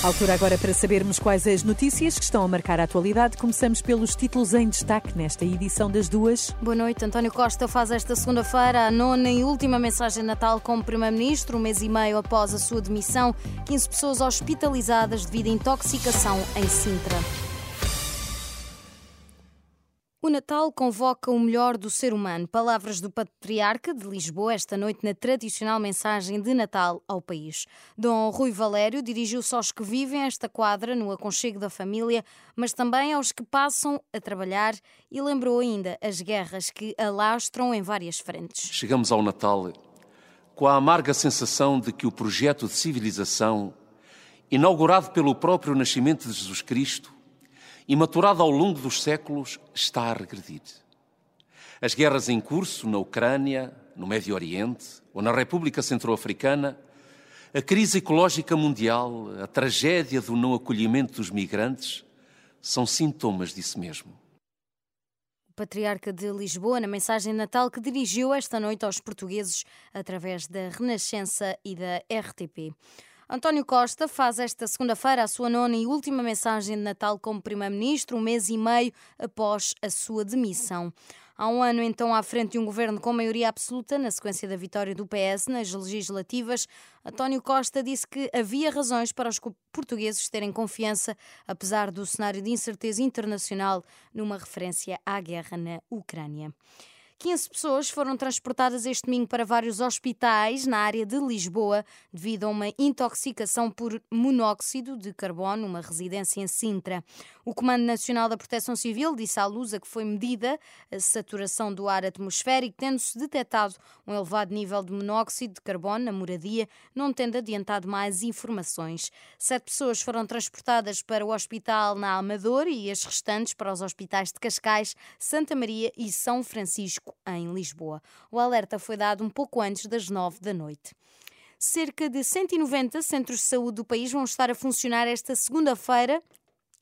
Altura agora para sabermos quais as notícias que estão a marcar a atualidade. Começamos pelos títulos em destaque nesta edição das duas. Boa noite. António Costa faz esta segunda-feira a nona e última mensagem de Natal como Primeiro-Ministro, um mês e meio após a sua demissão. 15 pessoas hospitalizadas devido a intoxicação em Sintra. O Natal convoca o melhor do ser humano. Palavras do Patriarca de Lisboa esta noite na tradicional mensagem de Natal ao país. Dom Rui Valério dirigiu-se aos que vivem esta quadra no aconchego da família, mas também aos que passam a trabalhar e lembrou ainda as guerras que alastram em várias frentes. Chegamos ao Natal com a amarga sensação de que o projeto de civilização, inaugurado pelo próprio nascimento de Jesus Cristo, e maturada ao longo dos séculos, está a regredir. As guerras em curso na Ucrânia, no Médio Oriente ou na República Centro-Africana, a crise ecológica mundial, a tragédia do não acolhimento dos migrantes, são sintomas disso mesmo. O Patriarca de Lisboa, na mensagem natal que dirigiu esta noite aos portugueses através da Renascença e da RTP. António Costa faz esta segunda-feira a sua nona e última mensagem de Natal como Primeiro-Ministro, um mês e meio após a sua demissão. Há um ano, então, à frente de um governo com maioria absoluta, na sequência da vitória do PS nas legislativas, António Costa disse que havia razões para os portugueses terem confiança, apesar do cenário de incerteza internacional, numa referência à guerra na Ucrânia. 15 pessoas foram transportadas este domingo para vários hospitais na área de Lisboa devido a uma intoxicação por monóxido de carbono numa residência em Sintra. O Comando Nacional da Proteção Civil disse à Lusa que foi medida a saturação do ar atmosférico, tendo-se detectado um elevado nível de monóxido de carbono na moradia, não tendo adiantado mais informações. Sete pessoas foram transportadas para o hospital na Amador e as restantes para os hospitais de Cascais, Santa Maria e São Francisco em Lisboa. O alerta foi dado um pouco antes das nove da noite. Cerca de 190 centros de saúde do país vão estar a funcionar esta segunda-feira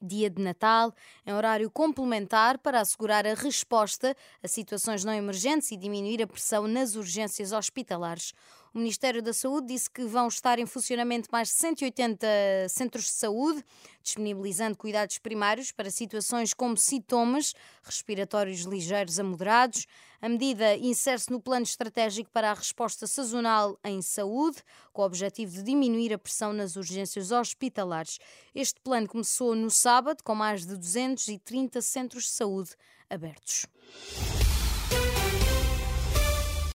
dia de Natal, em horário complementar para assegurar a resposta a situações não emergentes e diminuir a pressão nas urgências hospitalares. O Ministério da Saúde disse que vão estar em funcionamento mais de 180 centros de saúde, disponibilizando cuidados primários para situações como sintomas respiratórios ligeiros a moderados. A medida insere-se no plano estratégico para a resposta sazonal em saúde, com o objetivo de diminuir a pressão nas urgências hospitalares. Este plano começou no sábado, com mais de 230 centros de saúde abertos.